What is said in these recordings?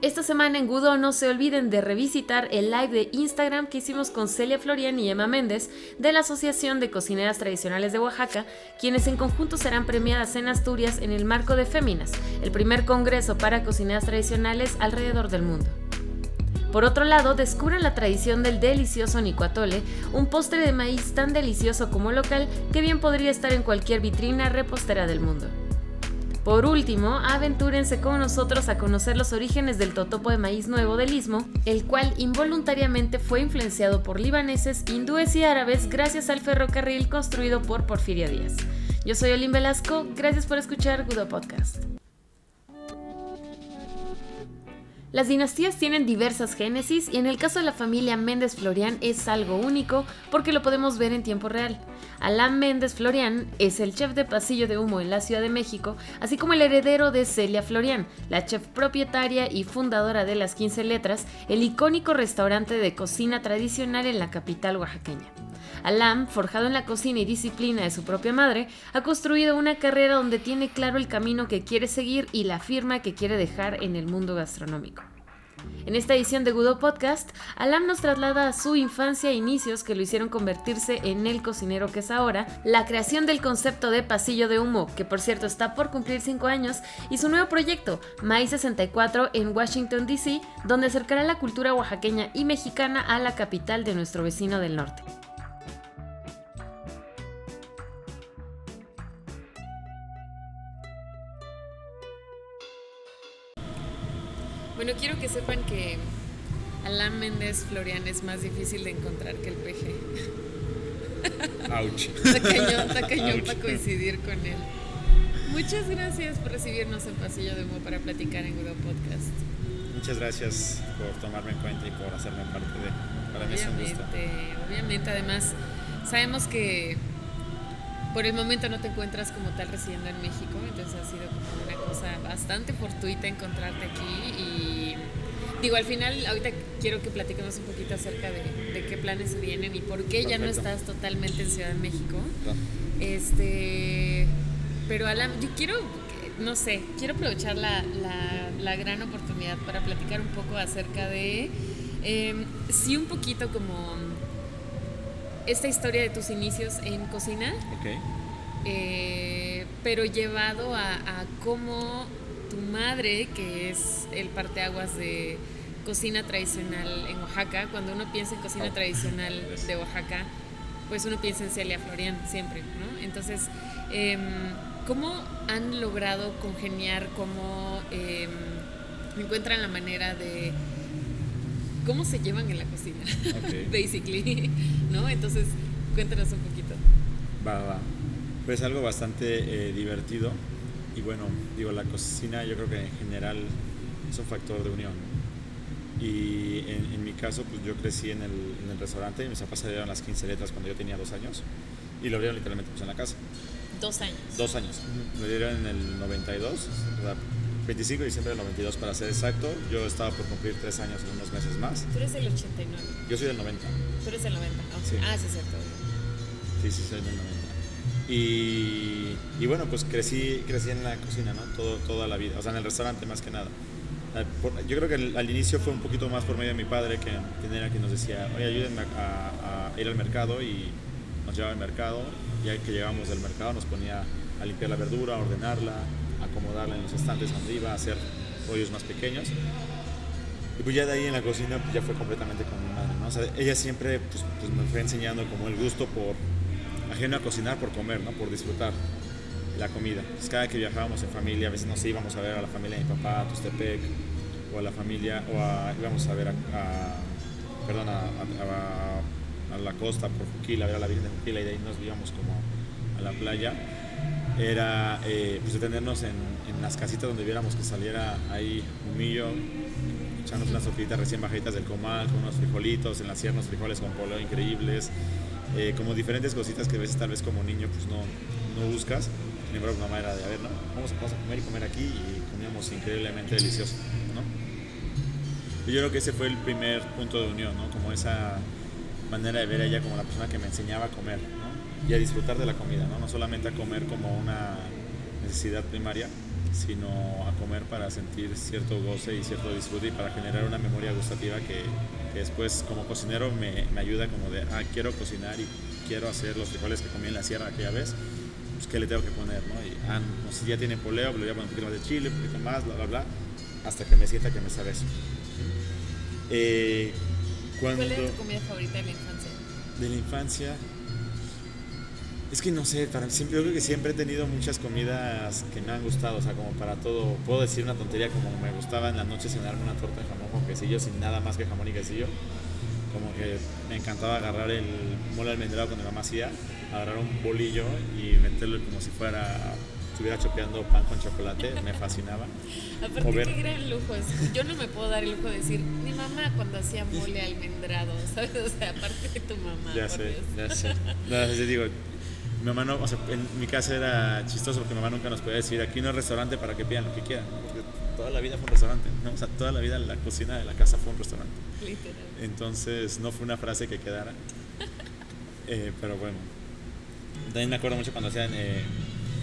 Esta semana en Gudo no se olviden de revisitar el live de Instagram que hicimos con Celia Florian y Emma Méndez de la Asociación de Cocineras Tradicionales de Oaxaca, quienes en conjunto serán premiadas en Asturias en el marco de Féminas, el primer congreso para cocineras tradicionales alrededor del mundo. Por otro lado, descubran la tradición del delicioso nicuatole, un postre de maíz tan delicioso como local que bien podría estar en cualquier vitrina repostera del mundo. Por último, aventúrense con nosotros a conocer los orígenes del totopo de maíz nuevo del istmo, el cual involuntariamente fue influenciado por libaneses, hindúes y árabes gracias al ferrocarril construido por Porfirio Díaz. Yo soy Olin Velasco, gracias por escuchar Gudo Podcast. Las dinastías tienen diversas génesis y en el caso de la familia Méndez Florian es algo único porque lo podemos ver en tiempo real. Alain Méndez Florian es el chef de pasillo de humo en la Ciudad de México, así como el heredero de Celia Florian, la chef propietaria y fundadora de las 15 letras, el icónico restaurante de cocina tradicional en la capital oaxaqueña. Alam, forjado en la cocina y disciplina de su propia madre, ha construido una carrera donde tiene claro el camino que quiere seguir y la firma que quiere dejar en el mundo gastronómico. En esta edición de Gudo Podcast, Alam nos traslada a su infancia e inicios que lo hicieron convertirse en el cocinero que es ahora, la creación del concepto de pasillo de humo, que por cierto está por cumplir 5 años, y su nuevo proyecto, Maíz 64 en Washington, D.C., donde acercará la cultura oaxaqueña y mexicana a la capital de nuestro vecino del norte. Alan Méndez Florian es más difícil de encontrar que el peje. Ouch. Está cañón, para coincidir con él. Muchas gracias por recibirnos en Pasillo de Humo para platicar en Google Podcast. Muchas gracias por tomarme en cuenta y por hacerme parte de. Para mí es un gusto. Obviamente, además, sabemos que por el momento no te encuentras como tal residiendo en México, entonces ha sido como una cosa bastante fortuita encontrarte aquí y digo, al final ahorita quiero que platiquemos un poquito acerca de, qué planes vienen y por qué ya no estás totalmente en Ciudad de México. Este, pero Alan, yo quiero, no sé, quiero aprovechar la, la, gran oportunidad para platicar un poco acerca de, em, sí, un poquito como esta historia de tus inicios en cocina. Eh, pero llevado a, cómo tu madre, que es el parteaguas de cocina tradicional en Oaxaca, cuando uno piensa en cocina tradicional de Oaxaca, pues uno piensa en Celia Florian siempre, ¿no? Entonces, em, ¿cómo han logrado congeniar, cómo em, encuentran la manera de cómo se llevan en la cocina, basically, ¿no? Entonces, cuéntanos un poquito. Va, va. Pues algo bastante eh, divertido y bueno, digo, la cocina yo creo que en general es un factor de unión. Y en, mi caso, pues yo crecí en el, en el restaurante y mis papás salieron las 15 letras cuando yo tenía dos años y lo abrieron literalmente pues, en la casa. Dos años. Dos años. Lo dieron en el 92, o sea, 25 de diciembre del 92 para ser exacto. Yo estaba por cumplir tres años en unos meses más. Tú eres del 89. Yo soy del 90. Tú eres del 90. Sí. Ah, sí, es cierto. Sí, sí, soy del 90. Y, y, bueno, pues crecí, crecí en la cocina, ¿no? Todo, toda la vida, o sea, en el restaurante más que nada. Yo creo que al, inicio fue un poquito más por medio de mi padre, que, era quien nos decía, oye, ayúdenme a, a, ir al mercado y nos llevaba al mercado. Ya que llegamos del mercado nos ponía a limpiar la verdura, a ordenarla, acomodarla en los estantes donde iba a hacer pollos más pequeños. Y pues ya de ahí en la cocina pues ya fue completamente como mi madre, ¿no? O sea, ella siempre pues, pues, me fue enseñando como el gusto por, ajeno a cocinar, por comer, ¿no? Por disfrutar la comida. Pues cada que viajábamos en familia, a veces nos íbamos a ver a la familia de mi papá, a Tustepec, o a la familia, o íbamos a ver a, perdón, a, a, la costa por Fuquila, a ver a la Virgen de Fuquila y de ahí nos íbamos como a la playa era eh, pues detenernos en, en, las casitas donde viéramos que saliera ahí humillo, echarnos unas sopitas recién bajitas del comal, con unos frijolitos, en las sierras frijoles con polo increíbles, eh, como diferentes cositas que a veces tal vez como niño pues no, no buscas. Sin embargo, una manera de, a ver, ¿no? Vamos, a comer y comer aquí y comíamos increíblemente delicioso, ¿no? Y yo creo que ese fue el primer punto de unión, ¿no? Como esa manera de ver a ella como la persona que me enseñaba a comer, y a disfrutar de la comida, ¿no? no solamente a comer como una necesidad primaria, sino a comer para sentir cierto goce y cierto disfrute y para generar una memoria gustativa que, que después como cocinero me, me, ayuda como de, ah, quiero cocinar y quiero hacer los frijoles que comí en la sierra aquella vez, pues qué le tengo que poner, ¿no? Y, ah, no, si ya tiene poleo, le voy a poner un poquito más de chile, un poquito más, bla, bla, bla, hasta que me sienta que me sabe eso. Eh, cuando, ¿Cuál era tu comida favorita de la infancia? De la infancia, es que no sé, para, siempre, yo creo que siempre he tenido muchas comidas que me han gustado, o sea, como para todo. Puedo decir una tontería como me gustaba en la noche cenarme una torta de jamón con quesillo sin nada más que jamón y quesillo. Como que me encantaba agarrar el mole almendrado cuando mi mamá hacía, agarrar un bolillo y meterlo como si fuera estuviera chopeando pan con chocolate, me fascinaba. Aparte, qué gran lujo es. Yo no me puedo dar el lujo de decir, mi mamá cuando hacía mole almendrado, ¿sabes? O sea, aparte de tu mamá. Ya sé, ya sé. No, digo, mi mamá no, o sea, en mi casa era chistoso porque mi mamá nunca nos podía decir, aquí no es restaurante para que pidan lo que quieran, porque toda la vida fue un restaurante, ¿no? o sea, toda la vida la cocina de la casa fue un restaurante. Literal. Entonces no fue una frase que quedara, eh, pero bueno. También me acuerdo mucho cuando hacían eh,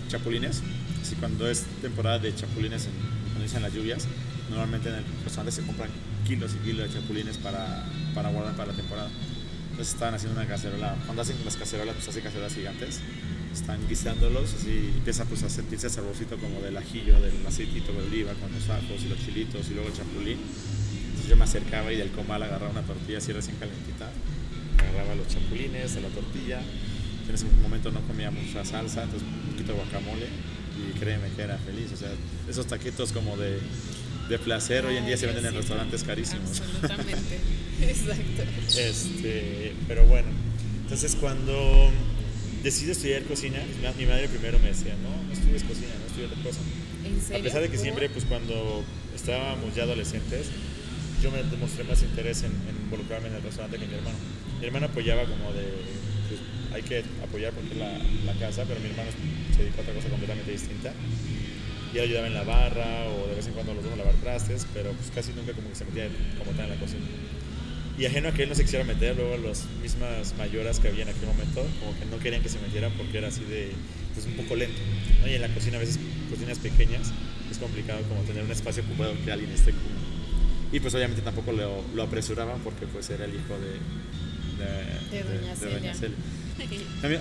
chapulines, así cuando es temporada de chapulines, en, cuando dicen las lluvias, normalmente en el restaurante se compran kilos y kilos de chapulines para, para guardar para la temporada. Entonces estaban haciendo una cacerola. Cuando hacen las cacerolas, pues hacen cacerolas gigantes. Están guisándolos, así empieza pues a sentirse saborcito como del ajillo, del aceitito de oliva con los ajos y los chilitos y luego el chapulín. Entonces yo me acercaba y del comal agarraba una tortilla así recién calentita. Agarraba los chapulines de la tortilla. En ese momento no comía mucha salsa, entonces un poquito de guacamole y créeme que era feliz. O sea, esos taquitos como de de placer hoy en día se venden en restaurantes carísimos. Absolutamente, exacto. Este, pero bueno, entonces cuando decidí estudiar cocina, mi madre primero me decía, no, no estudies cocina, no estudies otra cosa. ¿En serio? A pesar de que siempre, pues cuando estábamos ya adolescentes, yo me demostré más interés en, involucrarme en el restaurante que mi hermano. Mi hermano apoyaba como de, pues, hay que apoyar porque la, la casa, pero mi hermano se dedicó a otra cosa completamente distinta y ayudaba en la barra o de vez en cuando los dos a lavar trastes, pero pues casi nunca como que se metía como tal en la cocina. Y ajeno a que él no se quisiera meter, luego las mismas mayoras que había en aquel momento, como que no querían que se metiera porque era así de, pues un poco lento. Y en la cocina a veces, cocinas pequeñas, es complicado como tener un espacio ocupado que alguien esté como... Y pues obviamente tampoco lo, lo apresuraban porque pues era el hijo de, de, de, Doña Celia.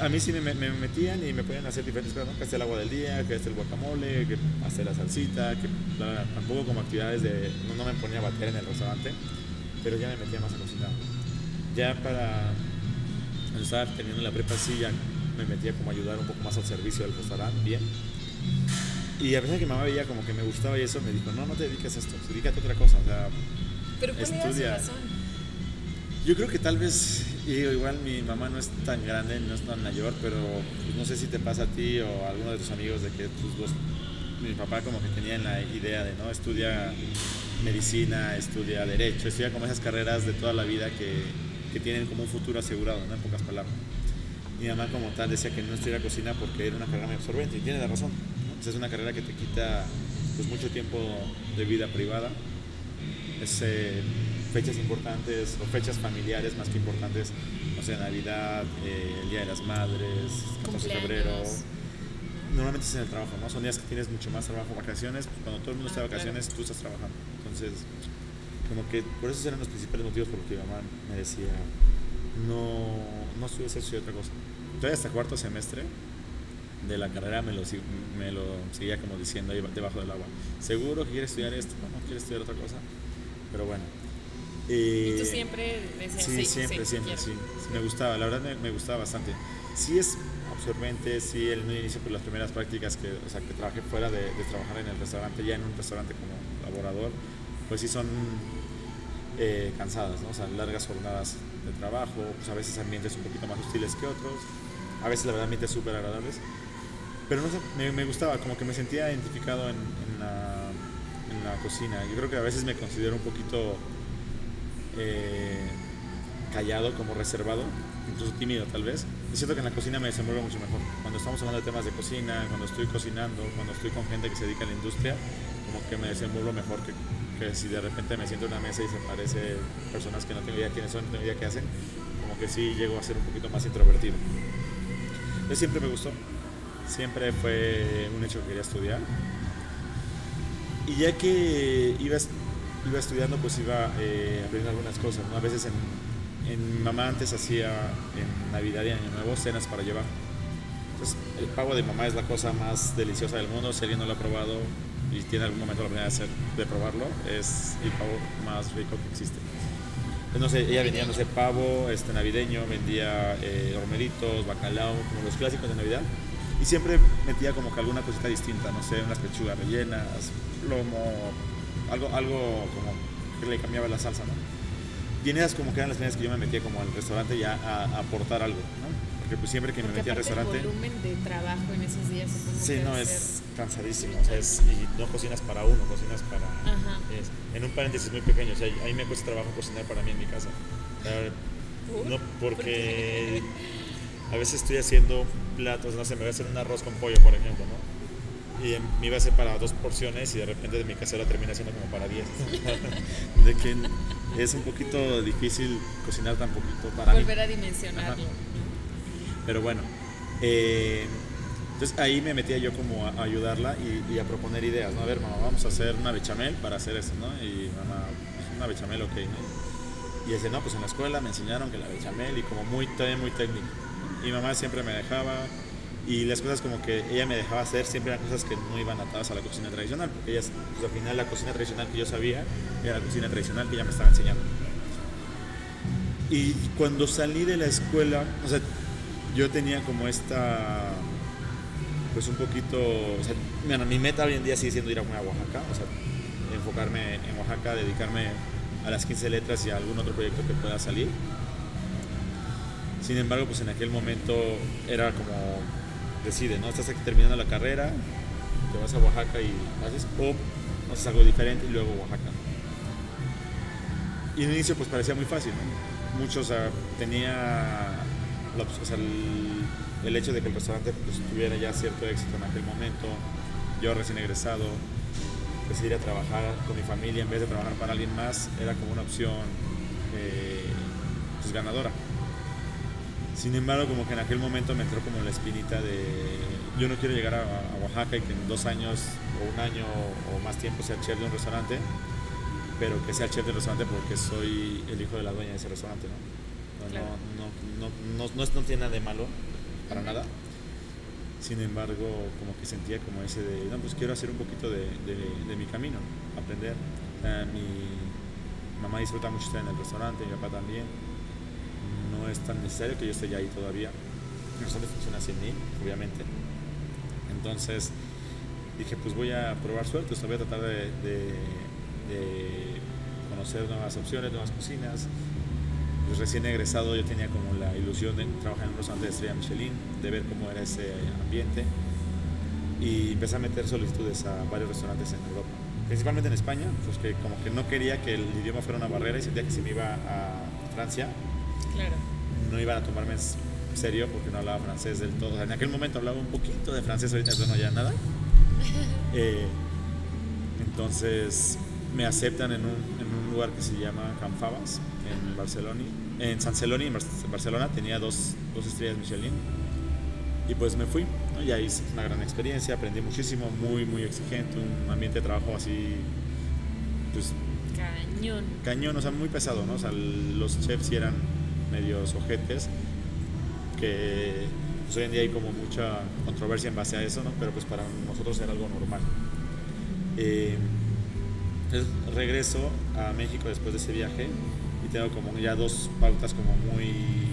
A mí, sí me, metían y me podían hacer diferentes cosas, ¿no? que esté el agua del día, que esté el guacamole, que hacer la salsita, que tampoco como actividades de, no, me ponía a bater en el restaurante, pero ya me metía más a cocinar. Ya para, estaba teniendo la prepa, sí, ya me metía como a ayudar un poco más al servicio del restaurante, bien. Y a pesar de que mamá veía como que me gustaba y eso, me dijo, no, no te dediques a esto, dedícate a otra cosa, o sea, ¿Pero cuál estudia. Era su razón? Yo creo que tal vez y igual mi mamá no es tan grande, no es tan mayor, pero pues, no sé si te pasa a ti o a alguno de tus amigos de que tus dos, mi papá como que tenía la idea de, ¿no? Estudia medicina, estudia derecho, estudia como esas carreras de toda la vida que, que tienen como un futuro asegurado, ¿no? En pocas palabras. Mi mamá como tal decía que no estudiara cocina porque era una carrera muy absorbente y tiene razón. Pues, es una carrera que te quita pues mucho tiempo de vida privada. Es, fechas importantes o fechas familiares más que importantes, no sé, Navidad, eh, el Día de las Madres, 14 de febrero. Normalmente es en el trabajo, ¿no? Son días que tienes mucho más trabajo, vacaciones, pues, cuando todo el mundo está de ah, vacaciones, tú estás trabajando. Entonces, como que por esos eran los principales motivos por los que mi mamá me decía, no, no estudies eso y otra cosa. Entonces, hasta cuarto semestre de la carrera me lo, me lo seguía como diciendo ahí debajo del agua. ¿Seguro que quieres estudiar esto? ¿No, no quieres estudiar otra cosa? Pero bueno, ¿Y tú siempre decías sí? siempre, siempre, sí. Me gustaba, la verdad me, gustaba bastante. Sí es absorbente, sí, el inicio, por las primeras prácticas que, o sea, que trabajé fuera de, trabajar en el restaurante, ya en un restaurante como laborador, pues sí son eh, cansadas, ¿no? O sea, largas jornadas de trabajo, pues a veces ambientes un poquito más hostiles que otros, a veces la verdad ambientes súper agradables, pero no sé, me, me, gustaba, como que me sentía identificado en, en, la, en la cocina. Yo creo que a veces me considero un poquito eh, callado, como reservado, incluso tímido tal vez. Es cierto que en la cocina me desenvuelvo mucho mejor. Cuando estamos hablando de temas de cocina, cuando estoy cocinando, cuando estoy con gente que se dedica a la industria, como que me desenvuelvo mejor que, que si de repente me siento en una mesa y se aparece personas que no tengo idea quiénes son, no tengo idea qué hacen, como que sí llego a ser un poquito más introvertido. Entonces siempre me gustó, siempre fue un hecho que quería estudiar. y ya que iba, iba estudiando, pues iba eh, aprendiendo algunas cosas, ¿no? A veces en, en mamá antes hacía en Navidad y Año Nuevo cenas para llevar. Entonces, el pavo de mamá es la cosa más deliciosa del mundo. Si alguien no lo ha probado y tiene algún momento la oportunidad de, de probarlo, es el pavo más rico que existe. Entonces, no sé, ella vendía, no sé, pavo este, navideño, vendía eh, bacalao, como los clásicos de Navidad. Y siempre metía como que alguna cosita distinta, no sé, unas pechugas rellenas, lomo, algo, algo como que le cambiaba la salsa, ¿no? Y en esas como que eran las primeras que yo me metía como al restaurante ya a, aportar algo, ¿no? Porque pues siempre que Porque me metía al restaurante... El volumen de trabajo en esos días Sí, no, es ser- cansadísimo. O sea, es- y no cocinas para uno, cocinas para. Es- en un paréntesis muy pequeño, o sea, a mí me cuesta trabajo cocinar para mí en mi casa. No ¿Por porque a veces estoy haciendo platos, no sé, me voy a hacer un arroz con pollo, por ejemplo, ¿no? Y em- me iba a hacer para dos porciones y de repente de mi casera termina siendo como para diez. de que es un poquito difícil cocinar tan poquito para mí. Volver a dimensionarlo. Pero bueno, eh, entonces ahí me metía yo como a, ayudarla y, y a proponer ideas, ¿no? A ver, mamá, vamos a hacer una bechamel para hacer esto, ¿no? Y mamá, pues, una bechamel, ok, ¿no? Y decía, no, pues en la escuela me enseñaron que la bechamel y como muy, también muy técnico. Y mamá siempre me dejaba y las cosas como que ella me dejaba hacer siempre eran cosas que no iban atadas a la cocina tradicional, porque ella, pues al final la cocina tradicional que yo sabía era la cocina tradicional que ella me estaba enseñando. Y cuando salí de la escuela, yo tenía como esta, pues un poquito, o sea, bueno, mi meta hoy en día sigue siendo ir a Oaxaca, o sea, enfocarme en Oaxaca, dedicarme a las 15 letras y a algún otro proyecto que pueda salir. Sin embargo, pues en aquel momento era como, decide, ¿no? Estás aquí terminando la carrera, te vas a Oaxaca y haces, o haces algo diferente y luego Oaxaca. Y en el inicio pues parecía muy fácil, ¿no? Muchos, o sea, tenía el hecho de que el restaurante pues, tuviera ya cierto éxito en aquel momento, yo recién egresado, decidir a trabajar con mi familia en vez de trabajar para alguien más, era como una opción eh, pues, ganadora. Sin embargo, como que en aquel momento me entró como la espinita de yo no quiero llegar a, a Oaxaca y que en dos años o un año o más tiempo sea chef de un restaurante, pero que sea chef del restaurante porque soy el hijo de la dueña de ese restaurante, ¿no? No, Claro. no, no, no, no, no, no tiene nada de malo, para nada. Sin embargo, como que sentía como ese de, no, pues quiero hacer un poquito de, de- de mi camino, aprender. Sea, mi mamá disfruta mucho estar en el restaurante, mi papá también. No es tan necesario que yo esté ya ahí todavía. Restaurante funciona sin mí, obviamente. Entonces dije, pues voy a probar suerte, o sea, voy a tratar de, de- de conocer nuevas opciones, nuevas cocinas. Pues recién egresado yo tenía como la ilusión de trabajar en un restaurante de estrella Michelin, de ver cómo era ese ambiente y empecé a meter solicitudes a varios restaurantes en Europa, principalmente en España, pues que como que no quería que el idioma fuera una barrera y sentía que si me iba a Francia Claro. No iban a tomarme en serio porque no hablaba francés del todo. O sea, en aquel momento hablaba un poquito de francés, ahorita no ya nada. Eh, entonces me aceptan en un, en un lugar que se llama Can Fabas, en Barcelona. En San Celoni, en Bar- Barcelona, tenía dos, dos estrellas Michelin. Y pues me fui, ¿no? y ahí hice una gran experiencia, aprendí muchísimo, muy, muy exigente, un ambiente de trabajo así, pues Cañón. cañón, o sea, muy pesado, ¿no? O sea, los chefs sí eran medios ojetes, que pues, hoy en día hay como mucha controversia en base a eso, ¿no? Pero pues para nosotros era algo normal. Eh, regreso a México después de ese viaje y tengo como ya dos pautas como muy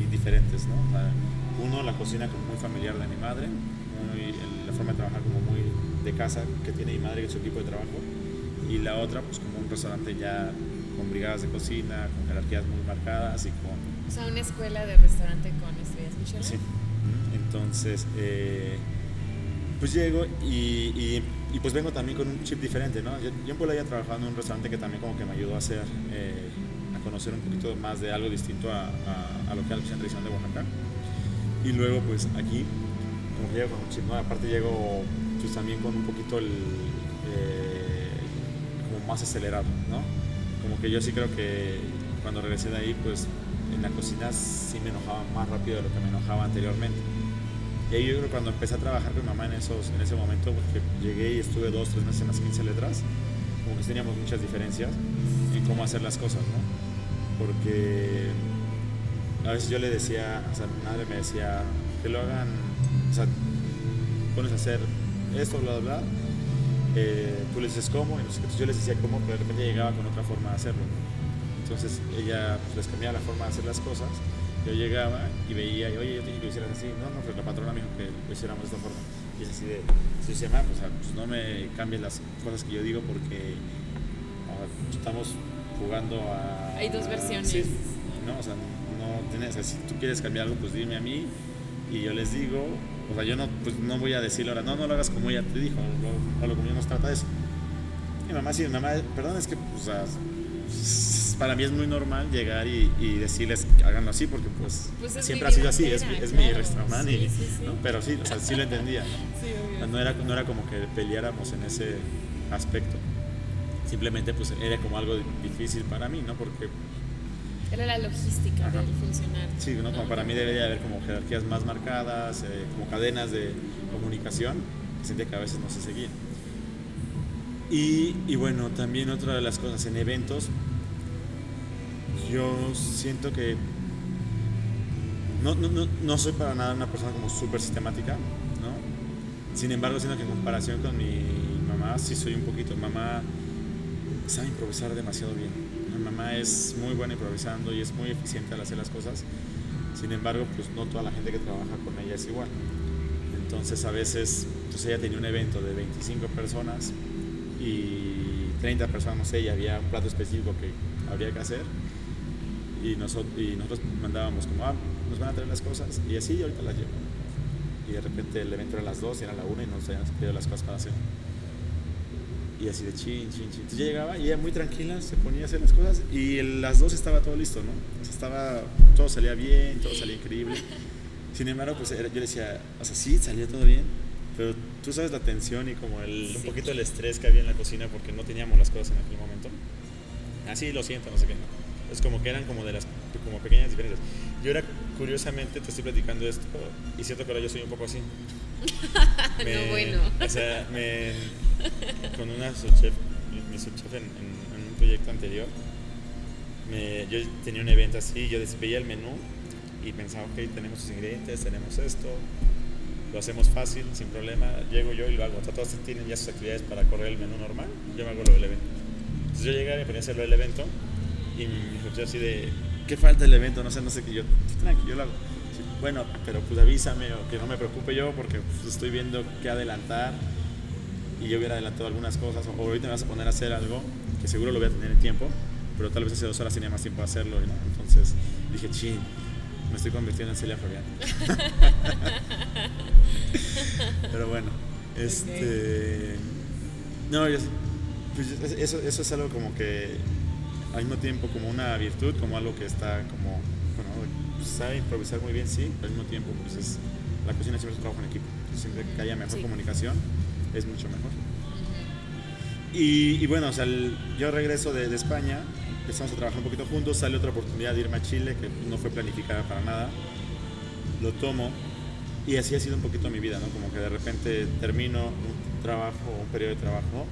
diferentes, ¿no? O sea, uno, la cocina como muy familiar de mi madre, muy, la forma de trabajar como muy de casa que tiene mi madre y su equipo de trabajo, y la otra, pues como un restaurante ya con brigadas de cocina, con jerarquías muy marcadas y con O sea, una escuela de restaurante con estrellas Michelin. Sí. Entonces, eh, pues llego y, y- pues vengo también con un chip diferente, ¿no? Yo, en Puebla ya trabajaba en un restaurante que también como que me ayudó a hacer, eh, a conocer un poquito más de algo distinto a, a- lo que era la tradicional de Oaxaca. Y luego pues aquí, como que llego con un chip, ¿no? Aparte llego pues también con un poquito el, eh, como más acelerado, ¿no? Como que yo sí creo que cuando regresé de ahí, pues en la cocina sí me enojaba más rápido de lo que me enojaba anteriormente. Y ahí yo creo que cuando empecé a trabajar con mi mamá en, esos, en ese momento, porque llegué y estuve dos, tres meses en las 15 letras, como que teníamos muchas diferencias en cómo hacer las cosas, ¿no? Porque a veces yo le decía, o sea, mi madre me decía que lo hagan, o sea, pones a hacer esto, bla, bla, bla, eh, tú le dices cómo, y entonces yo les decía cómo, pero de repente llegaba con otra forma de hacerlo. Entonces ella pues, les cambiaba la forma de hacer las cosas. Yo llegaba y veía, y, oye, yo te dije que lo hicieras así. No, no, pero la patrona me dijo que lo hiciéramos de esta forma. Y es así de, si se llama, pues, pues, no me cambies las cosas que yo digo porque ah, estamos jugando a... Hay dos versiones. Sí, ¿no? O sea, no tienes, si tú quieres cambiar algo, pues dime a mí y yo les digo, o sea, yo no, pues, no voy a decirle ahora, no, no lo hagas como ella te dijo, a lo como yo nos trata eso. Mi mamá sí, mamá, perdón, es que pues, para mí es muy normal llegar y, y decirles háganlo así, porque pues, pues siempre ha sido así, es, es mi restaurante, y, ¿no? pero sí, o sea, sí lo entendía. ¿no? era, no era como que peleáramos en ese aspecto. Simplemente pues era como algo difícil para mí, ¿no? Porque era la logística del funcionar. Sí, ¿no? como para mí debería haber como jerarquías más marcadas, eh, como cadenas de comunicación, que sentía que a veces no se seguían. Y, y, bueno, también otra de las cosas, en eventos, yo siento que no, no, no, soy para nada una persona como súper sistemática, ¿no? Sin embargo, siento que en comparación con mi mamá, sí soy un poquito. Mamá sabe improvisar demasiado bien mamá es muy buena improvisando y es muy eficiente al hacer las cosas. Sin embargo, pues no toda la gente que trabaja con ella es igual. Entonces a veces, entonces ella tenía un evento de 25 personas y 30 personas, no sé, y había un plato específico que habría que hacer. Y nosotros, y nosotros mandábamos como, ah, nos van a traer las cosas. Y así, ahorita las llevo. Y de repente el evento era a las 2 y era a la 1 y nos habían pedido las cosas para hacer y así de chin, chin, chin. Entonces llegaba y ella muy tranquila se ponía a hacer las cosas y las dos estaba todo listo, ¿no? O sea, estaba, todo salía bien, todo salía increíble. Sin embargo, pues yo decía, o sea, sí, salía todo bien, pero tú sabes la tensión y como el, un poquito el estrés que había en la cocina porque no teníamos las cosas en aquel momento. Así ah, lo siento, no sé qué. Es como que eran como de las como pequeñas diferencias. Yo era, curiosamente, te estoy platicando esto y siento que ahora yo soy un poco así. no, bueno. O sea, me, con una subchef, mi subchef en, un proyecto anterior, me, yo tenía un evento así, yo veía el menú y pensaba, ok, tenemos los ingredientes, tenemos esto, lo hacemos fácil, sin problema, llego yo y lo hago. todos tienen ya sus actividades para correr el menú normal, yo me hago lo del evento. Entonces yo llegué y ponía a hacerlo del evento y me subchef así de, ¿qué falta el evento? No sé, no sé qué yo, tranqui, yo lo hago. bueno, pero pues avísame o que no me preocupe yo porque pues, estoy viendo qué adelantar y yo hubiera adelantado algunas cosas, o ahorita me vas a poner a hacer algo que seguro lo voy a tener en tiempo, pero tal vez hace dos horas tenía más tiempo de hacerlo, ¿no? Entonces dije, chin, me estoy convirtiendo en Celia Florian. pero bueno, este. No, pues eso, eso es algo como que al mismo tiempo como una virtud, como algo que está como, bueno, pues sabe improvisar muy bien, sí, al mismo tiempo pues es, la cocina siempre es un trabajo en equipo, siempre que haya mejor comunicación es mucho mejor. Y, bueno, o sea, yo regreso de, España, empezamos a trabajar un poquito juntos, sale otra oportunidad de irme a Chile, que no fue planificada para nada, lo tomo y así ha sido un poquito mi vida, ¿no? Como que de repente termino un trabajo, un periodo de trabajo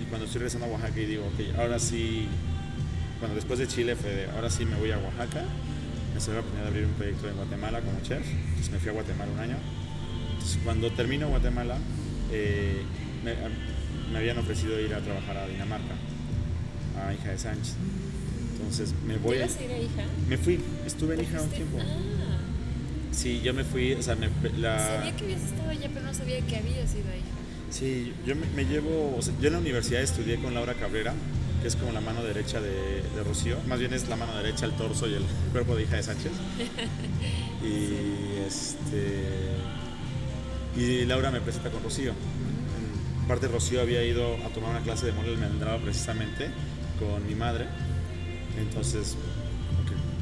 y cuando estoy regresando a Oaxaca y digo, ok, ahora sí, bueno, después de Chile fue de, ahora sí me voy a Oaxaca, me salió la oportunidad de abrir un proyecto en Guatemala como chef, entonces me fui a Guatemala un año. Entonces cuando termino Guatemala, eh, me, habían ofrecido ir a trabajar a Dinamarca, a hija de Sánchez. Entonces me voy. ¿Ibas a ir a hija? Me fui, estuve en hija un tiempo. Ah. Sí, yo me fui, o sea, me, la... Sabía que habías estado allá, pero no sabía que habías ido a hija. Sí, yo me, llevo, o sea, yo en la universidad estudié con Laura Cabrera, que es como la mano derecha de, de, Rocío, más bien es la mano derecha, el torso y el cuerpo de hija de Sánchez. y este y Laura me presenta con Rocío. En parte Rocío había ido a tomar una clase de mole almendrado precisamente con mi madre. Entonces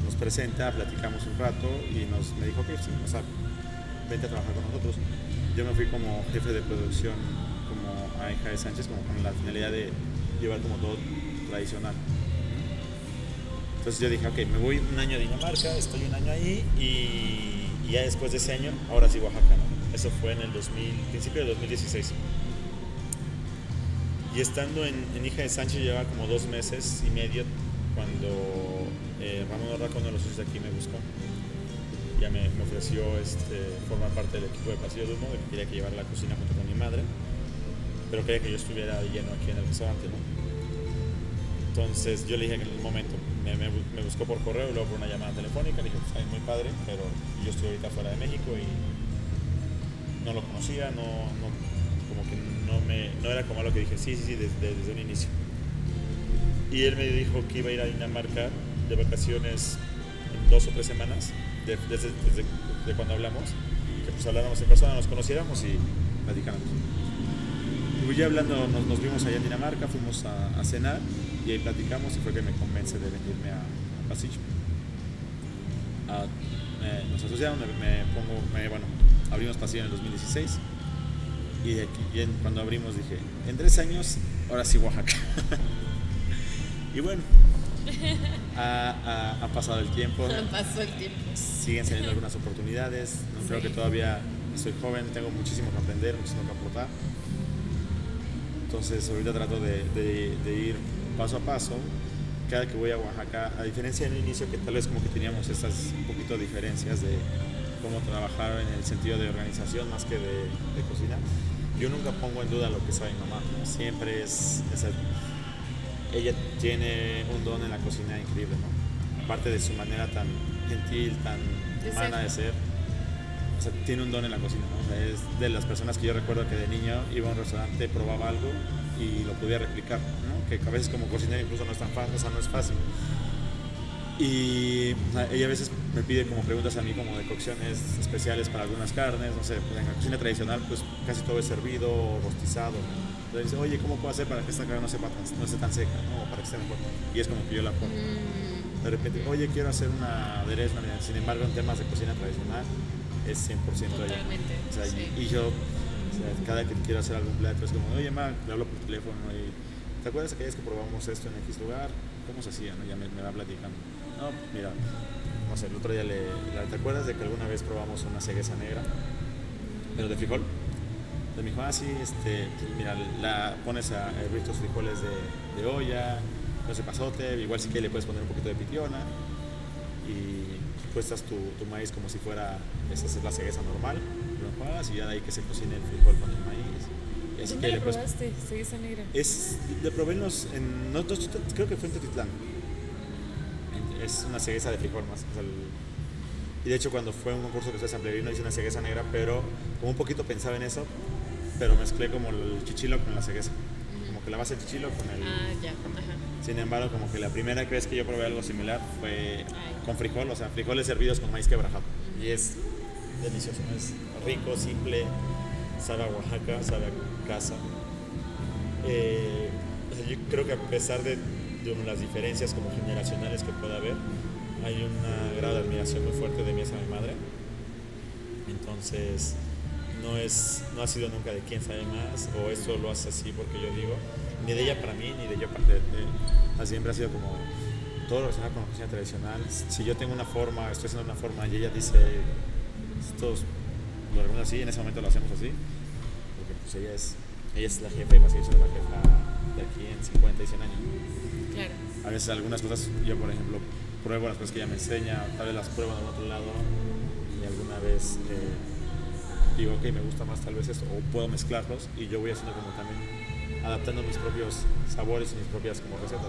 nos presenta, platicamos un rato y nos, me dijo que sí, o sea, vente a trabajar con nosotros. Yo me fui como jefe de producción como a hija de Sánchez, como con la finalidad de llevar como todo tradicional. Entonces yo dije, ok, me voy un año a Dinamarca, estoy un año ahí y, ya después de ese año, ahora sí Oaxaca. Eso fue en el 2000, principio de 2016. Y estando en, Hija de Sánchez llevaba como dos meses y medio cuando eh, Ramón Orraco, uno de los socios de aquí, me buscó. Ya me, ofreció este, formar parte del equipo de Pasillo de Humo, que quería que llevara la cocina junto con mi madre, pero quería que yo estuviera lleno aquí en el restaurante. ¿no? Entonces yo le dije que en el momento, me, me, buscó por correo y luego por una llamada telefónica, le dije, pues, muy padre, pero yo estoy ahorita fuera de México y no lo conocía, no, no como que no, me, no era como lo que dije, sí, sí, sí, desde, desde un inicio. Y él me dijo que iba a ir a Dinamarca de vacaciones en dos o tres semanas, desde, desde, cuando hablamos, que pues habláramos en persona, nos conociéramos y platicáramos. Y pues ya hablando, nos, nos, vimos allá en Dinamarca, fuimos a, a, cenar y ahí platicamos y fue que me convence de venirme a, a Pasillo. nos asociaron, me, me pongo, me, bueno, abrimos Pasillo en el 2016 y, aquí, cuando abrimos dije, en tres años, ahora sí Oaxaca. y bueno, ha, pasado el tiempo. Pasó el tiempo. Siguen saliendo algunas oportunidades. Creo que todavía soy joven, tengo muchísimo que aprender, muchísimo que aportar. Entonces ahorita trato de, de, ir paso a paso. Cada que voy a Oaxaca, a diferencia del inicio que tal vez como que teníamos estas un poquito diferencias de cómo trabajar en el sentido de organización más que de, de cocina, yo nunca pongo en duda lo que sabe mi mamá. Siempre es, ella tiene un don en la cocina increíble, ¿no? Aparte de su manera tan gentil, tan humana de ser, o sea, tiene un don en la cocina, ¿no? es de las personas que yo recuerdo que de niño iba a un restaurante, probaba algo y lo podía replicar, ¿no? Que a veces como cocinero incluso no es tan fácil, o sea, no es fácil. Y ella a veces me pide como preguntas a mí como de cocciones especiales para algunas carnes, no sé, pues en la cocina tradicional pues casi todo es servido o rostizado. Entonces dice, oye, ¿cómo puedo hacer para que esta carne no, sepa tan, no esté tan seca? ¿no? O para que esté mejor. Y es como que yo la pongo. Mm. De repente, oye, quiero hacer una aderezo, sin embargo en temas de cocina tradicional es 100% ella. O sea, y, yo, cada vez que quiero hacer algún plato es como, oye, ma, le hablo por teléfono y, ¿te acuerdas aquellas que probamos esto en X lugar? ¿Cómo se hacía? ¿no? Ya me, me va platicando. No, mira, no sé, el otro día le, ¿te acuerdas de que alguna vez probamos una cegueza negra? Pero de frijol. De mi dijo, ah, sí, este, mira, la pones a hervir tus frijoles de, olla, no sé, pasote, igual si quieres le puedes poner un poquito de pitiona y puestas tu, maíz como si fuera, esa es la cegueza normal, lo juegas y ya de ahí que se cocine el frijol con el maíz. Así ¿Dónde que le probaste, cegueza negra? Es, de probé en los, en, no, creo que fue en Tetitlán es una cegueza de frijol más. y de hecho cuando fue un concurso que fue San Plebrino hice una cegueza negra, pero como un poquito pensaba en eso, pero mezclé como el chichilo con la cegueza. Como que la base del chichilo con el... Ah, ya, Sin embargo, como que la primera vez que yo probé algo similar fue con frijol, o sea, frijoles servidos con maíz quebrajado. Y es delicioso, es rico, simple, sabe a Oaxaca, sabe a casa. Eh, yo creo que a pesar de de las diferencias como generacionales que pueda haber, hay una grado de admiración muy fuerte de mí hacia mi madre. Entonces, no, es, no ha sido nunca de quién sabe más, o esto lo hace así porque yo digo, ni de ella para mí, ni de yo para ella. Siempre ha sido como todo lo relacionado con la cocina tradicional. Si yo tengo una forma, estoy haciendo una forma y ella dice, estos lo hacemos así, en ese momento lo hacemos así, porque pues ella es, ella es la jefa y va a seguir siendo la jefa de aquí en 50 y 100 años. A veces algunas cosas, yo por ejemplo, pruebo las cosas que ella me enseña, tal vez las pruebo en otro lado y alguna vez eh, digo, ok, me gusta más tal vez esto, o puedo mezclarlos y yo voy haciendo como también adaptando mis propios sabores y mis propias como recetas.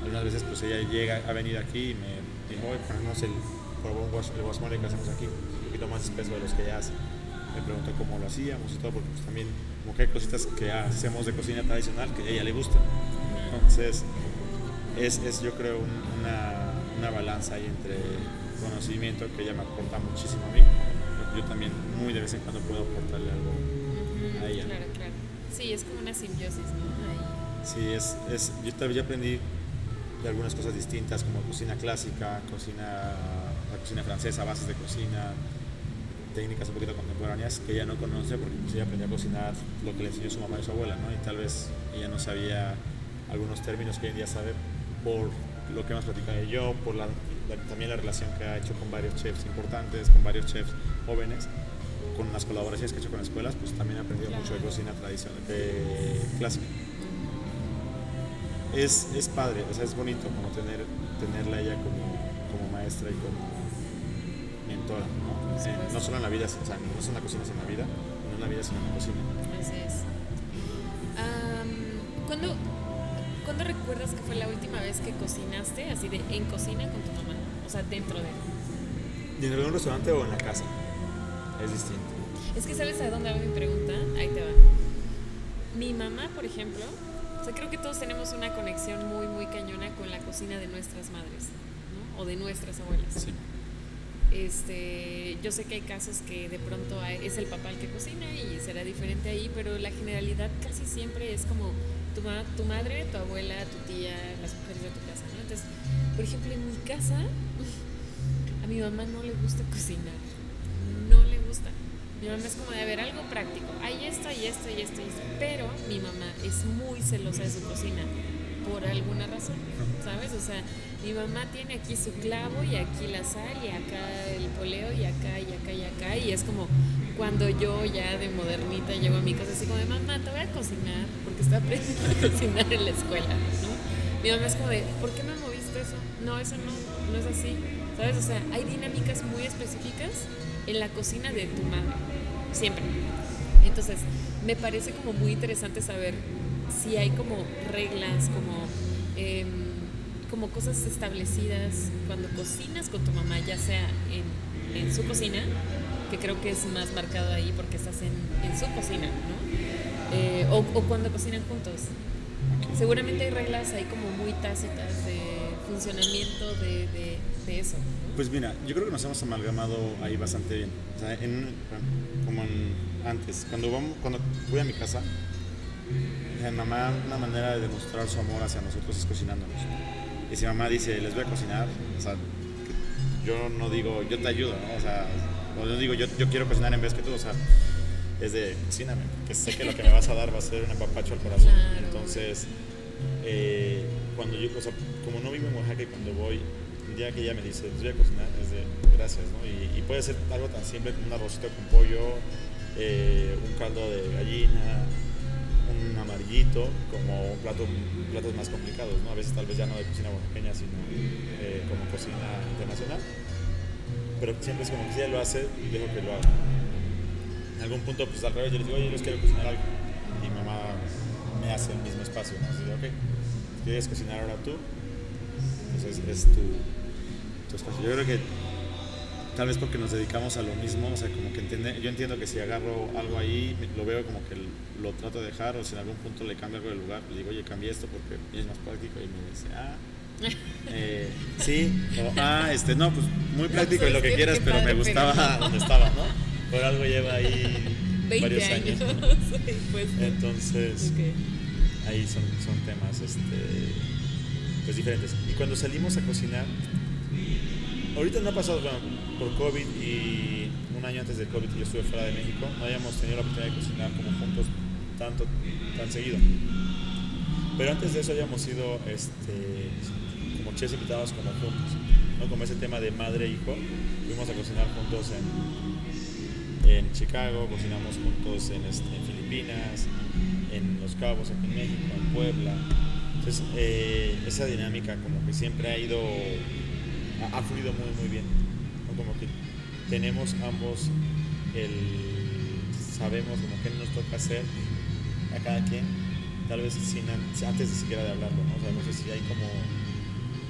Algunas veces pues ella llega, a venir aquí y me dijo, oye, ponemos el, el que hacemos aquí, poquito más espeso de los que ella hace. Me preguntó cómo lo hacíamos y todo, porque pues, también como que hay cositas que hacemos de cocina tradicional que a ella le gustan. Entonces, es, es yo creo una, una, balanza ahí entre conocimiento que ella me aporta muchísimo a mí, yo también muy de vez en cuando puedo aportarle algo a ella. Claro, claro. Sí, es como una simbiosis, ¿no? Sí, es, es, yo también aprendí de algunas cosas distintas como cocina clásica, cocina, la cocina francesa, bases de cocina, técnicas un poquito contemporáneas que ella no conoce porque pues ella aprendió a cocinar lo que le enseñó su mamá y su abuela, ¿no? Y tal vez ella no sabía algunos términos que hoy en día sabe por lo que hemos platicado yo, por la, también la relación que ha hecho con varios chefs importantes, con varios chefs jóvenes, con las colaboraciones que ha hecho con escuelas, pues también ha aprendido mucho de cocina tradicional, de clásica. es, es padre, o sea, es bonito como tener, tenerla ella como, como maestra y como mentora. Eh, no solo en la vida, o sea, no solo en la cocina, sino en la vida, no en la vida, sino en la cocina. Así es. Am, ¿cuándo, ¿Cuándo recuerdas que fue la última vez que cocinaste así de en cocina con tu mamá? O sea, dentro de... ¿En algún restaurante o en la casa? Es distinto. Es que sabes a dónde va mi pregunta. Ahí te va. Mi mamá, por ejemplo, o sea, creo que todos tenemos una conexión muy, muy cañona con la cocina de nuestras madres, ¿no? O de nuestras abuelas. Sí. Este, yo sé que hay casos que de pronto es el papá el que cocina y será diferente ahí, pero la generalidad casi siempre es como tu, ma- tu madre, tu abuela, tu tía, las mujeres de tu casa. Entonces, por ejemplo, en mi casa, a mi mamá no le gusta cocinar, no le gusta. Mi mamá es como de, a ver, algo práctico, hay esto y esto y esto esto, pero mi mamá es muy celosa de su cocina, por alguna razón, ¿sabes? O sea, mi mamá tiene aquí su clavo y aquí la sal y acá el poleo y acá y acá y acá y es como cuando yo ya de modernita llego a mi casa así como de mamá te voy a cocinar porque estoy aprendiendo a cocinar en la escuela, ¿no? Mi mamá es como de ¿por qué me moviste eso? No, eso no, no es así, ¿sabes? O sea, hay dinámicas muy específicas en la cocina de tu madre, siempre. Entonces, me parece como muy interesante saber si hay como reglas, como, em, como cosas establecidas cuando cocinas con tu mamá, ya sea en, en su cocina, que creo que es más marcado ahí porque estás en, en su cocina, ¿no? Eh, o, o cuando cocinan juntos. Seguramente hay reglas ahí como muy tácitas de funcionamiento de, de, eso. Pues mira, yo creo que nos hemos amalgamado ahí bastante bien. O sea, como antes, cuando, vamos, cuando voy a mi casa, mi mamá, una manera de demostrar su amor hacia nosotros es cocinándonos. Y si mamá dice, les voy a cocinar, o sea, yo no digo, yo te ayudo, ¿no? O sea, o yo digo, yo, yo quiero cocinar en vez que tú, o sea, es de, cocíname, que sé que lo que me vas a dar va a ser un empapacho al corazón. Claro. Entonces, eh, cuando yo, o sea, como no vivo en Oaxaca y cuando voy, el día que ella me dice, les voy a cocinar, es de gracias, ¿no? Y, y puede ser algo tan simple como un arrocito con pollo, eh, un caldo de gallina, un amarillito, como un plato, platos más complicados, ¿no? A veces tal vez ya no de cocina oaxaqueña, sino eh, como cocina internacional. Pero siempre es como que si ella lo hace, dejo que lo haga. En algún punto, pues al revés, yo les digo, oye, yo les quiero cocinar algo. Y mamá me hace el mismo espacio, ¿no? Así de, ok, ¿quieres cocinar ahora tú? Entonces es tu, tu espacio. Yo creo que tal vez porque nos dedicamos a lo mismo, o sea, como que entiende, yo entiendo que si agarro algo ahí, lo veo como que lo trato de dejar, o si en algún punto le cambio algo de lugar, le digo, oye, cambié esto porque es más práctico, y me dice, ah, eh, sí, o ah, este, no, pues muy práctico y lo que quieras, pero me gustaba donde estaba, ¿no? Por algo lleva ahí 20 varios años. años. Sí, pues, Entonces, ahí son, son temas este, pues diferentes. Y cuando salimos a cocinar, ahorita no ha pasado, por COVID y un año antes del COVID yo estuve fuera de México, no habíamos tenido la oportunidad de cocinar como juntos tanto, tan seguido. Pero antes de eso habíamos sido este, como chefs invitados como juntos, ¿no? Como ese tema de madre e fuimos a cocinar juntos en, en Chicago, cocinamos juntos en, este, en Filipinas, en Los Cabos, aquí en México, en Puebla. Entonces, eh, esa dinámica como que siempre ha ido, ha, fluido muy, muy bien. ¿no? Como que tenemos ambos el, sabemos como qué nos toca hacer a cada quien, tal vez sin, an- antes de siquiera de hablarlo, ¿no? O sea, no sé si hay como...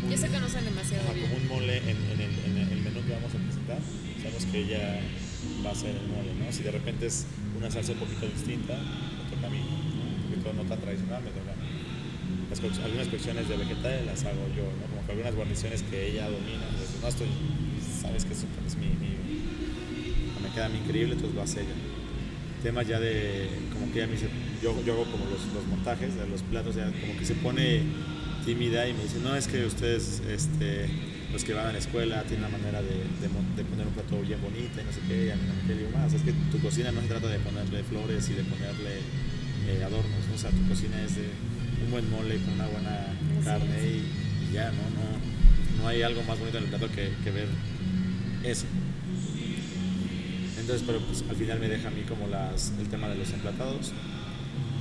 un- Ya se conocen demasiado Ajá, bien. como un mole en, en el, en el menú que vamos a presentar, sabemos que ella va a ser el mole, ¿no? Si de repente es una salsa un poquito distinta, me toca a mí, ¿no? un poquito no tan tradicional, me toca. Las algunas cocciones de vegetales las hago yo, ¿no? Como que algunas guarniciones que ella domina, pues, no estoy, sabes que eso es mi, mi- me queda mí increíble, entonces lo hace ella. Temas ya de, como que ella me dice, yo, yo hago como los, los montajes de los platos, ya como que se pone tímida y me dice, no, es que ustedes, este, los que van a la escuela, tienen una manera de, de de poner un plato bien bonito y no sé qué, y a mí no me digo, más, es que tu cocina no se trata de ponerle flores y de ponerle eh, adornos, ¿no? o sea, tu cocina es de un buen mole con una buena Así carne y, y ya, ¿no? ¿no? No hay algo más bonito en el plato que, que ver eso. Entonces, pero pues al final me deja a mí como las, el tema de los emplatados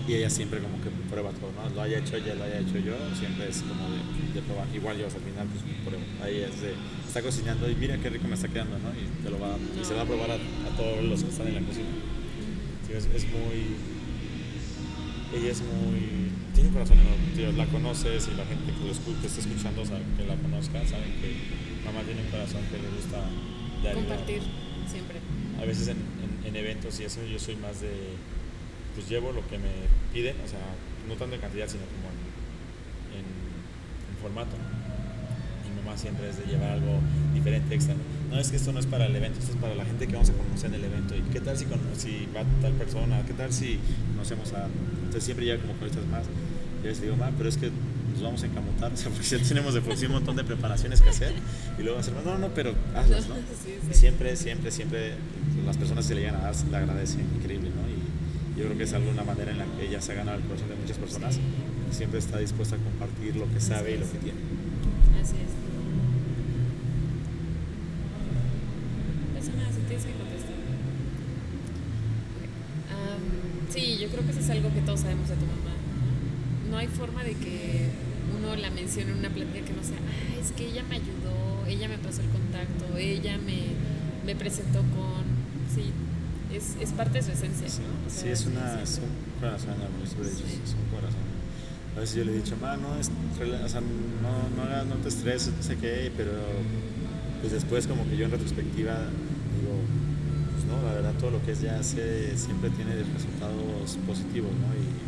y ella siempre como que prueba todo, ¿no? Lo haya hecho ella, lo haya hecho yo, siempre es como de, probar. Igual yo, al final, pues pruebo. Ahí es de, está cocinando y mira qué rico me está quedando, ¿no? Y, te lo va, y se va a probar a, todos los que están en la cocina. Sí, es, es, muy... Ella es muy... Tiene un corazón enorme, tío. La conoces y la gente que lo escucha, que está escuchando, sabe, que la conozca, saben que mamá tiene un corazón que le gusta Compartir, siempre. A veces en, en eventos y eso yo soy más de pues llevo lo que me piden, o sea, no tanto en cantidad, sino como en, formato. Mi mamá siempre es de llevar algo diferente, extra. ¿no? es que esto no es para el evento, esto es para la gente que vamos a conocer en el evento. ¿Y qué tal si, si va tal persona? ¿Qué tal si conocemos a.? Entonces siempre llega como con estas más. Y les digo, mamá, pero es que nos vamos a encamutar, o sea, porque ya tenemos de por sí un montón de preparaciones que hacer. Y luego hacer, no, no, pero hazlas, ¿no? Siempre, siempre, siempre las personas que le llegan a dar le agradecen, increíble, ¿no? yo creo que es alguna manera en la que ella se ha ganado el corazón de muchas personas. Siempre está dispuesta a compartir lo que sabe y lo que tiene. Así es. Eso nada, si tienes que contestar. sí, yo creo que eso es algo de tu mamá. No hay forma de que uno la mencione en una plática que no sea, ah, es que ella me ayudó, ella me pasó el contacto, ella me, me presentó con. Sí, es, es parte de su esencia, ¿no? sí, es, una, es un corazón es un corazón. A veces yo le he dicho, ma, no, es, o sea, no, no, no te estreses, no sé qué, pero pues después como que yo en retrospectiva digo, pues no, la verdad todo lo que es ya hace siempre tiene resultados positivos, ¿no? Y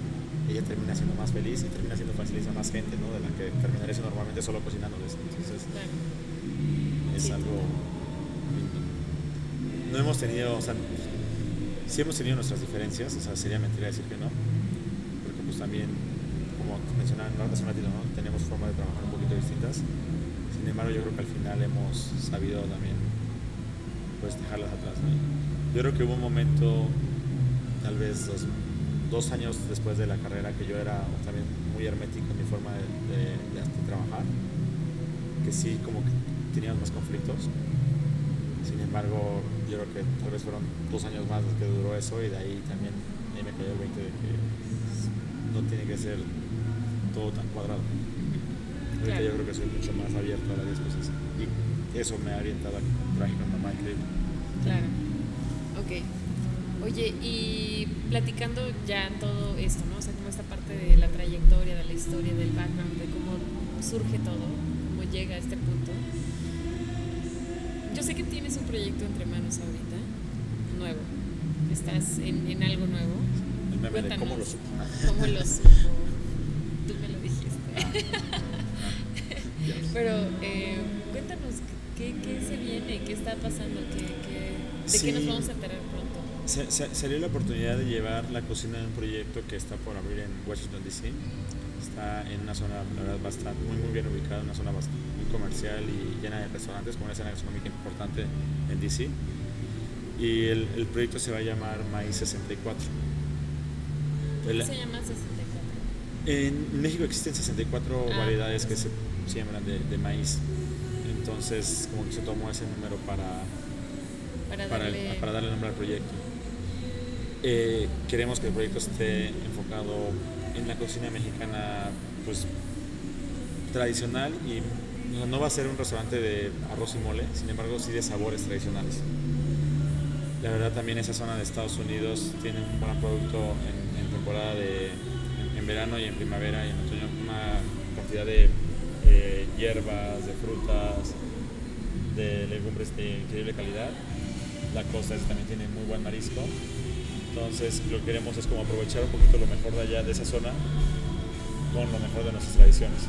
ella termina siendo más feliz y termina siendo feliz a más gente, ¿no? De la que terminaría siendo normalmente solo cocinándoles. Entonces, es algo no hemos tenido, o sea, Sí hemos tenido nuestras diferencias, o sea, sería mentira decir que no, porque pues también, como mencionaban hace un ratito, ¿no? tenemos formas de trabajar un poquito distintas. Sin embargo, yo creo que al final hemos sabido también pues dejarlas atrás. Yo creo que hubo un momento, tal vez dos, dos, años después de la carrera, que yo era también muy hermético en mi forma de, de trabajar, que sí como que teníamos más conflictos sin embargo, yo creo que tal vez fueron dos años más que duró eso y de ahí también me cayó el 20 de que no tiene que ser todo tan cuadrado. Ahorita yo creo que soy mucho más abierto a las cosas y eso me ha orientado a traje con mamá increíble. Claro. Ok. Oye, y platicando ya todo esto, ¿no? O sea, como esta parte de la trayectoria, de la historia, del background, de cómo surge todo, cómo llega a este punto yo sé que tienes un proyecto entre manos ahorita, nuevo. Estás en, en algo nuevo. Cuéntanos, ¿Cómo lo supo? ¿Cómo lo supo? Tú me lo dijiste. Pero eh, cuéntanos, ¿qué, ¿qué, se viene? ¿Qué está pasando? ¿Qué, qué, ¿De qué nos vamos a Se, salió la oportunidad de llevar la cocina de un proyecto que está por abrir en Washington, D.C. Está en una zona, la verdad, bastante, muy, muy bien ubicada, una zona bastante comercial y llena de restaurantes con una escena gastronómica importante en DC. Y el, el proyecto se va a llamar Maíz 64. ¿Por qué se llama 64? En México existen 64 ah, variedades que se siembran de, de, maíz. Entonces, como que se tomó ese número para, para, para, darle... para darle nombre al proyecto. Eh, queremos que el proyecto esté enfocado en la cocina mexicana pues tradicional y no, va a ser un restaurante de arroz y mole, sin embargo sí de sabores tradicionales. La verdad también esa zona de Estados Unidos tiene un buen producto en, temporada de en, verano y en primavera y en otoño una cantidad de eh, hierbas, de frutas, de legumbres de increíble calidad. La costa también tiene muy buen marisco. Entonces lo que queremos es como aprovechar un poquito lo mejor de allá, de esa zona, con lo mejor de nuestras tradiciones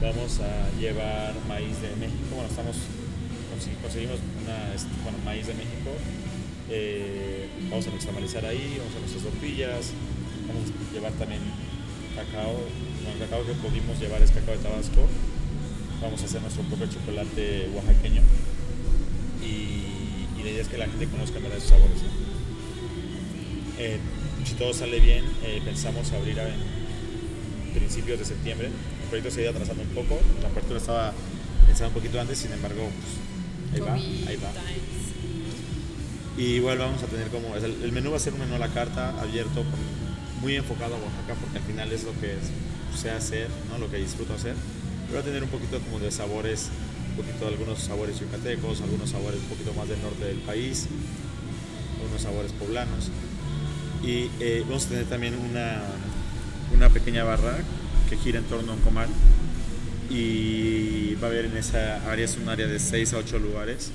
vamos a llevar maíz de México. Bueno, estamos conseguimos este, maíz de México. Eh, vamos a nixtamalizar ahí, vamos a nuestras tortillas, vamos a llevar también cacao. Bueno, el cacao que pudimos llevar es cacao de Tabasco. Vamos a hacer nuestro propio chocolate oaxaqueño. Y, la idea es que la gente conozca ¿verdad? esos sabores. Eh, si todo sale bien, eh, pensamos abrir en principios de septiembre proyecto se iba atrasando un poco, la apertura estaba pensada un poquito antes, sin embargo, pues, ahí va, ahí va. Y igual vamos a tener como, el, menú va a ser un menú a la carta, abierto, muy enfocado a Oaxaca porque al final es lo que sé hacer, ¿no? lo que disfruto hacer. Pero va a tener un poquito como de sabores, un poquito de algunos sabores yucatecos, algunos sabores un poquito más del norte del país, algunos sabores poblanos. Y eh, vamos a tener también una, una pequeña barra que gira en torno a un comal. Y va a haber en esa área, es un área de 6 a 8 lugares.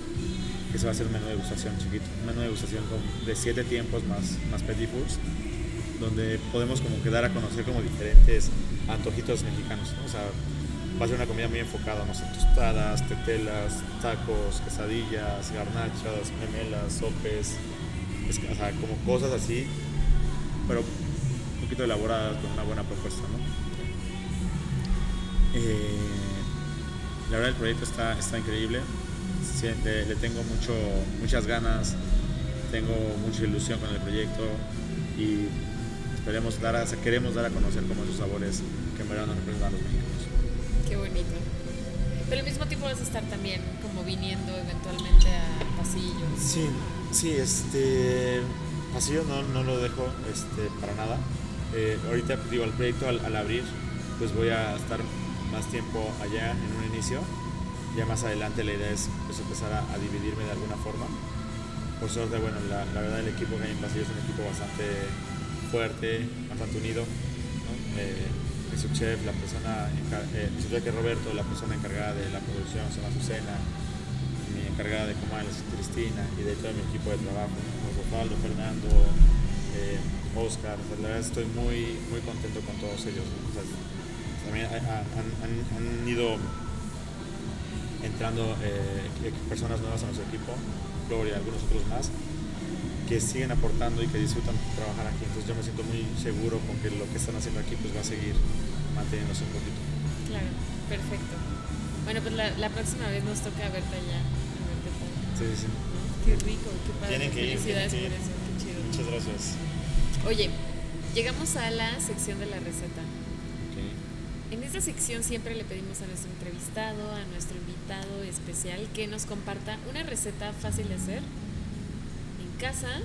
Que se va a hacer un menú de degustación chiquito, un menú de degustación de 7 tiempos más, más petit fours, donde podemos como quedar a conocer como diferentes antojitos mexicanos, o sea, va a ser una comida muy enfocada, no sé, tostadas, tetelas, tacos, quesadillas, garnachas, memelas, sopes, o sea, como cosas así, pero un poquito elaboradas con una buena propuesta, ¿no? Eh, la verdad el proyecto está, está increíble, le, tengo mucho, muchas ganas, tengo mucha ilusión con el proyecto y esperemos dar a, queremos dar a conocer como esos sabores que en verdad nos representan a los mexicanos. Qué bonito. Pero al mismo tiempo vas a estar también como viniendo eventualmente a Pasillo. Sí, sí, este Pasillo no, no lo dejo este, para nada. Eh, ahorita digo, el proyecto al, al abrir, pues voy a estar más tiempo allá en un inicio. Ya más adelante la idea es pues, empezar a, dividirme de alguna forma. Por suerte, bueno, la, verdad el equipo que hay en Pasillo es un equipo bastante fuerte, bastante unido. ¿no? Eh, subchef, la persona, eh, Roberto, la persona encargada de la producción, llama Azucena, mi encargada de comales, Cristina, y de todo mi equipo de trabajo, Osvaldo, Fernando, eh, Oscar. la verdad estoy muy, muy contento con todos ellos también han, ido entrando eh, personas nuevas a nuestro equipo, Gloria y algunos otros más, que siguen aportando y que disfrutan trabajar aquí. Entonces yo me siento muy seguro con que lo que están haciendo aquí pues va a seguir manteniéndose un poquito. Claro, perfecto. Bueno, pues la, próxima vez nos toca verte allá. Sí, sí. Qué rico, qué padre. Tienen que ir. Felicidades por eso, qué chido. Muchas gracias. Oye, llegamos a la sección de la receta. En esta sección siempre le pedimos a nuestro entrevistado, a nuestro invitado especial, que nos comparta una receta fácil de hacer en casa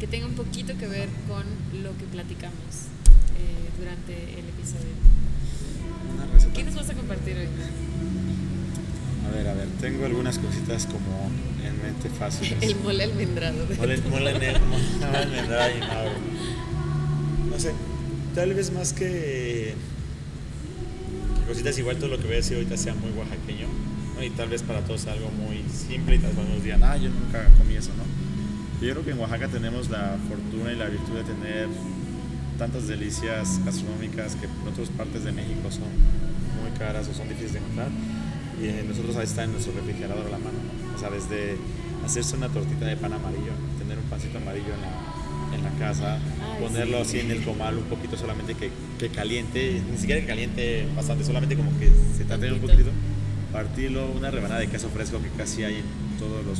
que tenga un poquito que ver con lo que platicamos eh, durante el episodio. ¿Qué nos vas a compartir hoy? A ver, a ver, tengo algunas cositas como en mente fáciles. El mole almendrado. Mole, mole, mole almendrado y no sé, tal vez más que cositas igual todo lo que voy a decir ahorita sea muy oaxaqueño y tal vez para todos algo muy simple y tal vez nos digan, ah, yo nunca comí eso, ¿no? Yo creo que en Oaxaca tenemos la fortuna y la virtud de tener tantas delicias gastronómicas que en otras partes de México son muy caras o son difíciles de encontrar y nosotros ahí está en nuestro refrigerador a la mano, ¿no? O sea, desde hacerse una tortita de pan amarillo, tener un pancito amarillo en la en la casa, ponerlo así en el comal un poquito solamente que, que, caliente, ni siquiera que caliente bastante, solamente como que se trate un poquito, partirlo, una rebanada de queso fresco que casi hay en todos los,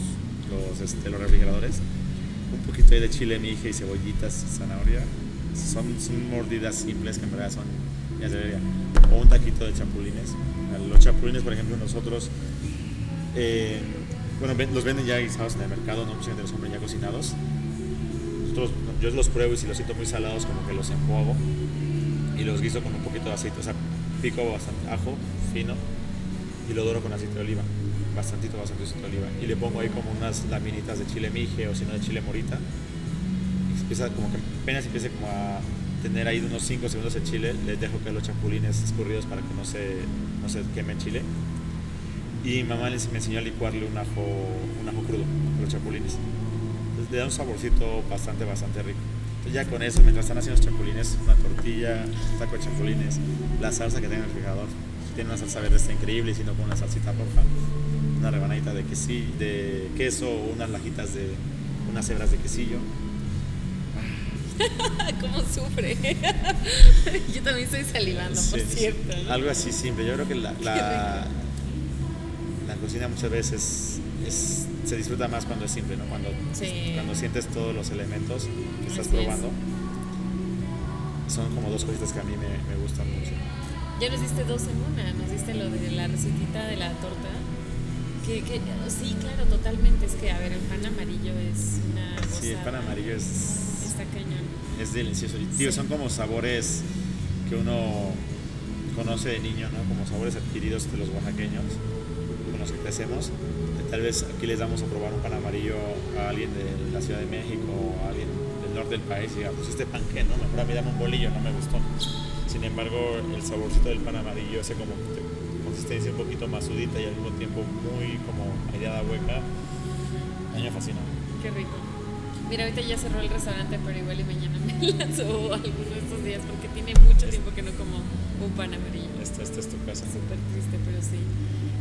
los, este, los refrigeradores, un poquito de chile mije y cebollitas, zanahoria, son, son mordidas simples que en verdad son, o un taquito de chapulines. Los chapulines, por ejemplo, nosotros... Eh, bueno, los venden ya guisados en el mercado, no mucha gente los compra ya cocinados yo los pruebo y si los siento muy salados, como que los enjuago y los guiso con un poquito de aceite, o sea, pico bastante ajo fino y lo doro con aceite de oliva, bastantito, bastante aceite de oliva. Y le pongo ahí como unas laminitas de chile mije o si no de chile morita. Y empieza como que apenas empiece como a tener ahí unos 5 segundos el chile, les dejo que los chapulines escurridos para que no se, no se queme el chile. Y mamá me enseñó a licuarle un ajo, un ajo crudo, los chapulines le da un saborcito bastante, bastante rico. Entonces ya con eso, mientras están haciendo los chapulines, una tortilla, un taco de chapulines, la salsa que tenga el refrigerador. Tiene una salsa verde está increíble, sino con una salsita roja, una rebanadita de, quesillo, de queso, unas lajitas de unas hebras de quesillo. ¿Cómo sufre? Yo también estoy salivando, por cierto. Algo así simple. Yo creo que la, la, la cocina muchas veces es se disfruta más cuando es simple, ¿no? Cuando, cuando sientes todos los elementos que estás probando. Son como dos cositas que a mí me, me, gustan mucho. Ya nos diste dos en una, nos diste lo de la recetita de la torta. Que, que, sí, claro, totalmente. Es que, a ver, el pan amarillo es una cosa... Sí, el pan amarillo es, está cañón. Es delicioso. Tío, son como sabores que uno conoce de niño, ¿no? Como sabores adquiridos de los oaxaqueños con los que crecemos. Tal vez aquí les damos a probar un pan amarillo a alguien de la Ciudad de México o a alguien del norte del país y diga, pues este pan que no, mejor a mí dame un bolillo, no me gustó. Sin embargo, el saborcito del pan amarillo, ese como consistencia un poquito más sudita y al mismo tiempo muy como aireada hueca, a mí me fascina. Qué rico. Mira, ahorita ya cerró el restaurante, pero igual y mañana me la subo algunos de estos días porque tiene mucho tiempo que no como un pan amarillo. Esta, esta es tu casa. Súper triste, pero sí.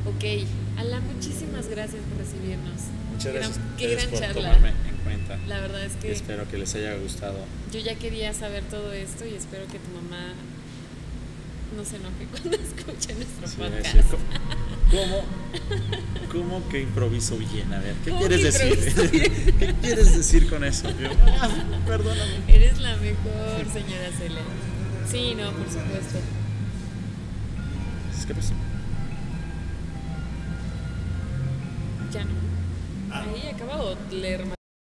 Ok, Alan, muchísimas gracias por recibirnos. Muchas gracias Gran- a qué ustedes gran por charla. tomarme en cuenta. La verdad es Y que espero que les haya gustado. yo ya quería saber todo esto y espero que tu mamá no se enoje cuando escuche nuestro Sí, podcast. ¿Cómo, ¿Cómo que improviso bien? A ver, ¿qué ¿Cómo quieres decir? ¿Qué quieres decir con eso? Yo, ah, perdóname. Eres la mejor, señora Cele. Sí, no, por supuesto. ¿Qué pasó? Ya no. Ahí acaba de leer